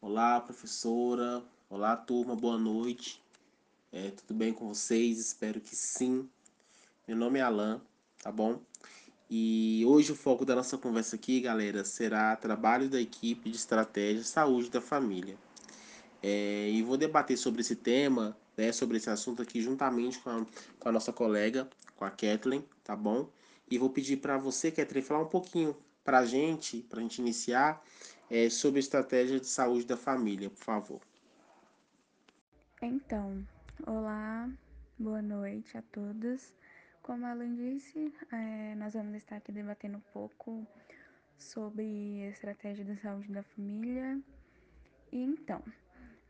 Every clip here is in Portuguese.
Olá, professora. Olá, turma. Boa noite. É, tudo bem com vocês? Espero que sim. Meu nome é Alan, tá bom? E hoje o foco da nossa conversa aqui, galera, será trabalho da equipe de estratégia saúde da família. É, e vou debater sobre esse tema, né, sobre esse assunto aqui juntamente com a, com a nossa colega, com a Kathleen, tá bom? E vou pedir para você, Kathleen, falar um pouquinho para a gente, para a gente iniciar, é, sobre a estratégia de saúde da família, por favor. Então, olá, boa noite a todos. Como a Alan disse, é, nós vamos estar aqui debatendo um pouco sobre a estratégia de saúde da família. E então,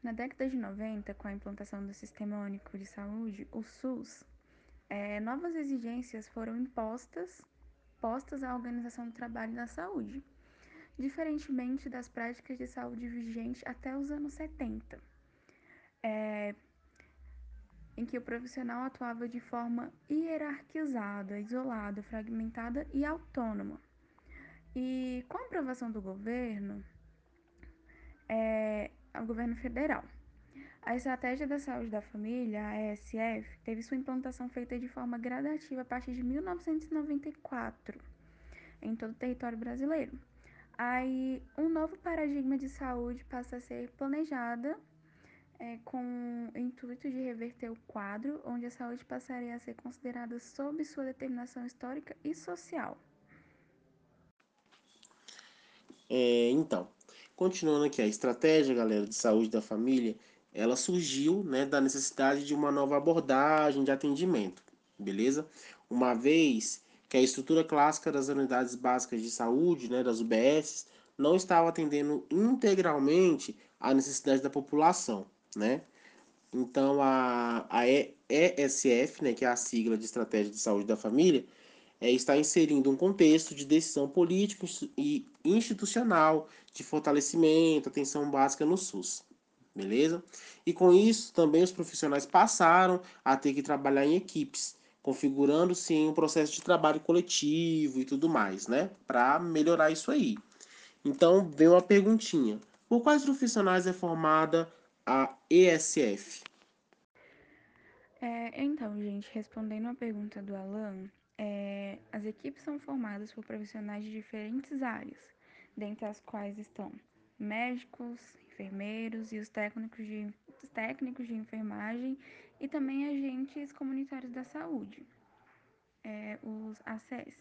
na década de 90, com a implantação do Sistema Único de Saúde, o SUS, é, novas exigências foram impostas postas à organização do trabalho da saúde, diferentemente das práticas de saúde vigentes até os anos 70, é, em que o profissional atuava de forma hierarquizada, isolada, fragmentada e autônoma. E com a aprovação do governo, é, governo federal, a Estratégia da Saúde da Família, a ESF, teve sua implantação feita de forma gradativa a partir de 1994 em todo o território brasileiro. Aí, um novo paradigma de saúde passa a ser planejada é, com o intuito de reverter o quadro, onde a saúde passaria a ser considerada sob sua determinação histórica e social. É, então, continuando aqui, a estratégia, galera, de saúde da família, ela surgiu né, da necessidade de uma nova abordagem de atendimento, beleza? Uma vez que a estrutura clássica das unidades básicas de saúde, né, das UBS, não estava atendendo integralmente à necessidade da população, né? Então, a, a ESF, né, que é a sigla de Estratégia de Saúde da Família, é, está inserindo um contexto de decisão política e institucional de fortalecimento, atenção básica no SUS beleza? E com isso, também os profissionais passaram a ter que trabalhar em equipes, configurando-se em um processo de trabalho coletivo e tudo mais, né? Para melhorar isso aí. Então, vem uma perguntinha. Por quais profissionais é formada a ESF? É, então, gente, respondendo a pergunta do Alan, é, as equipes são formadas por profissionais de diferentes áreas, dentre as quais estão médicos, enfermeiros e os técnicos de, os técnicos de enfermagem e também agentes comunitários da saúde, é, os ACS.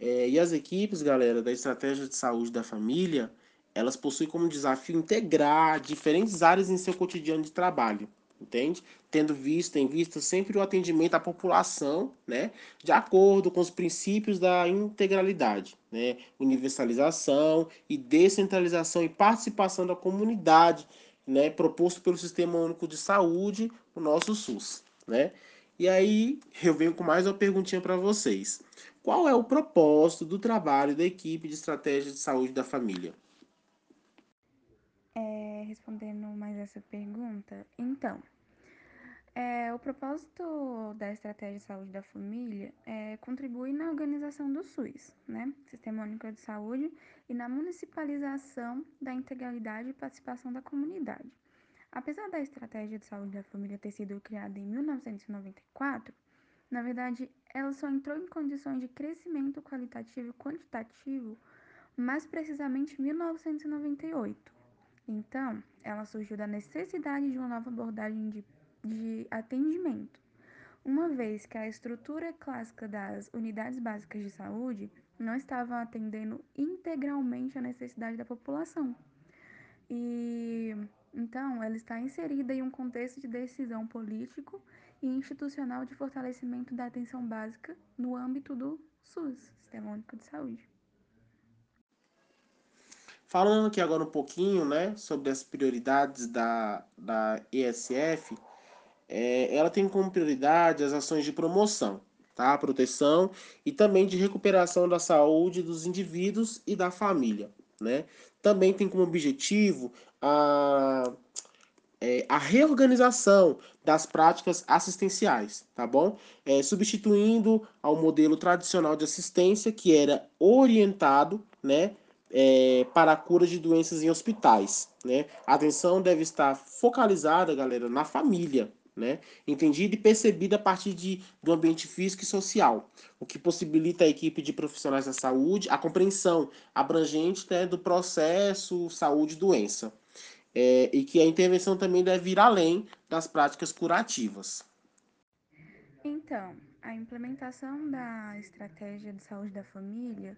É, e as equipes, galera, da estratégia de saúde da família, elas possuem como desafio integrar diferentes áreas em seu cotidiano de trabalho entende? Tendo visto em vista sempre o atendimento à população, né, de acordo com os princípios da integralidade, né, universalização e descentralização e participação da comunidade, né, proposto pelo Sistema Único de Saúde, o nosso SUS, né? E aí eu venho com mais uma perguntinha para vocês. Qual é o propósito do trabalho da equipe de estratégia de saúde da família? Respondendo mais essa pergunta, então, é, o propósito da estratégia de saúde da família é contribuir na organização do SUS, né, Sistema Único de Saúde, e na municipalização da integralidade e participação da comunidade. Apesar da estratégia de saúde da família ter sido criada em 1994, na verdade, ela só entrou em condições de crescimento qualitativo e quantitativo mais precisamente em 1998 então, ela surgiu da necessidade de uma nova abordagem de, de atendimento, uma vez que a estrutura clássica das unidades básicas de saúde não estava atendendo integralmente a necessidade da população. E então ela está inserida em um contexto de decisão político e institucional de fortalecimento da atenção básica no âmbito do SUS, Sistema Único de Saúde. Falando aqui agora um pouquinho né, sobre as prioridades da, da ESF, é, ela tem como prioridade as ações de promoção, tá? proteção e também de recuperação da saúde dos indivíduos e da família. Né? Também tem como objetivo a, é, a reorganização das práticas assistenciais, tá bom? É, substituindo ao modelo tradicional de assistência que era orientado, né, é, para a cura de doenças em hospitais. Né? A atenção deve estar focalizada, galera, na família, né? entendida e percebida a partir de, do ambiente físico e social, o que possibilita a equipe de profissionais da saúde a compreensão abrangente né, do processo saúde-doença. É, e que a intervenção também deve ir além das práticas curativas. Então, a implementação da estratégia de saúde da família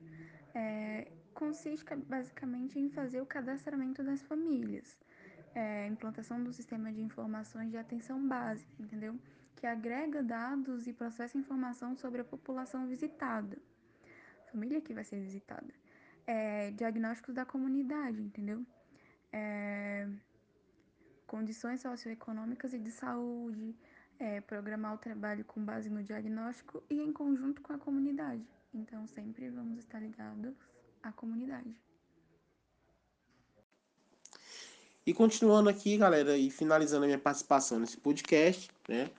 é, consiste basicamente em fazer o cadastramento das famílias, é, implantação do sistema de informações de atenção básica, entendeu? Que agrega dados e processa informação sobre a população visitada, família que vai ser visitada, é, diagnósticos da comunidade, entendeu? É, condições socioeconômicas e de saúde, é, programar o trabalho com base no diagnóstico e em conjunto com a comunidade. Então, sempre vamos estar ligados à comunidade. E continuando aqui, galera, e finalizando a minha participação nesse podcast, né?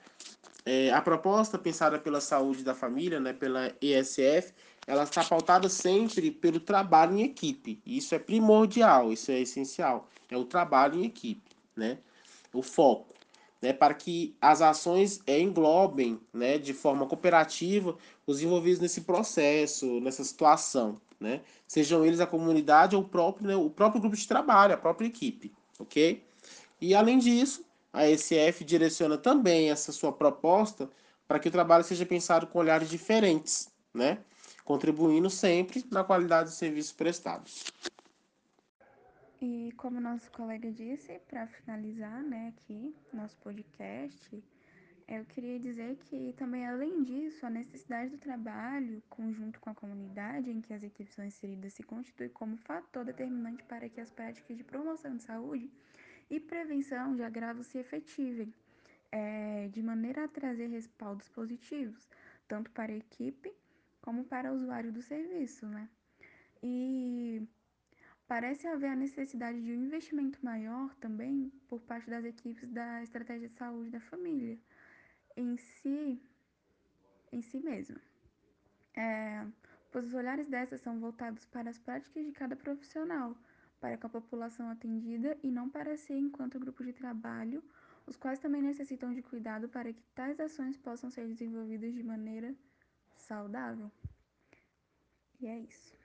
É, a proposta pensada pela saúde da família, né, pela ESF, ela está pautada sempre pelo trabalho em equipe. Isso é primordial, isso é essencial. É o trabalho em equipe, né? O foco né, para que as ações é, englobem né, de forma cooperativa os envolvidos nesse processo, nessa situação, né, sejam eles a comunidade ou o próprio, né, o próprio grupo de trabalho, a própria equipe, ok? E além disso, a SF direciona também essa sua proposta para que o trabalho seja pensado com olhares diferentes, né, contribuindo sempre na qualidade dos serviços prestados. E como nosso colega disse, para finalizar, né, aqui, nosso podcast, eu queria dizer que também, além disso, a necessidade do trabalho conjunto com a comunidade em que as equipes são inseridas se constitui como fator determinante para que as práticas de promoção de saúde e prevenção de agravos se efetivem, é, de maneira a trazer respaldos positivos, tanto para a equipe como para o usuário do serviço, né? E Parece haver a necessidade de um investimento maior também por parte das equipes da estratégia de saúde da família em si, em si mesmo. É, pois os olhares dessas são voltados para as práticas de cada profissional, para com a população atendida e não para si enquanto grupo de trabalho, os quais também necessitam de cuidado para que tais ações possam ser desenvolvidas de maneira saudável. E é isso.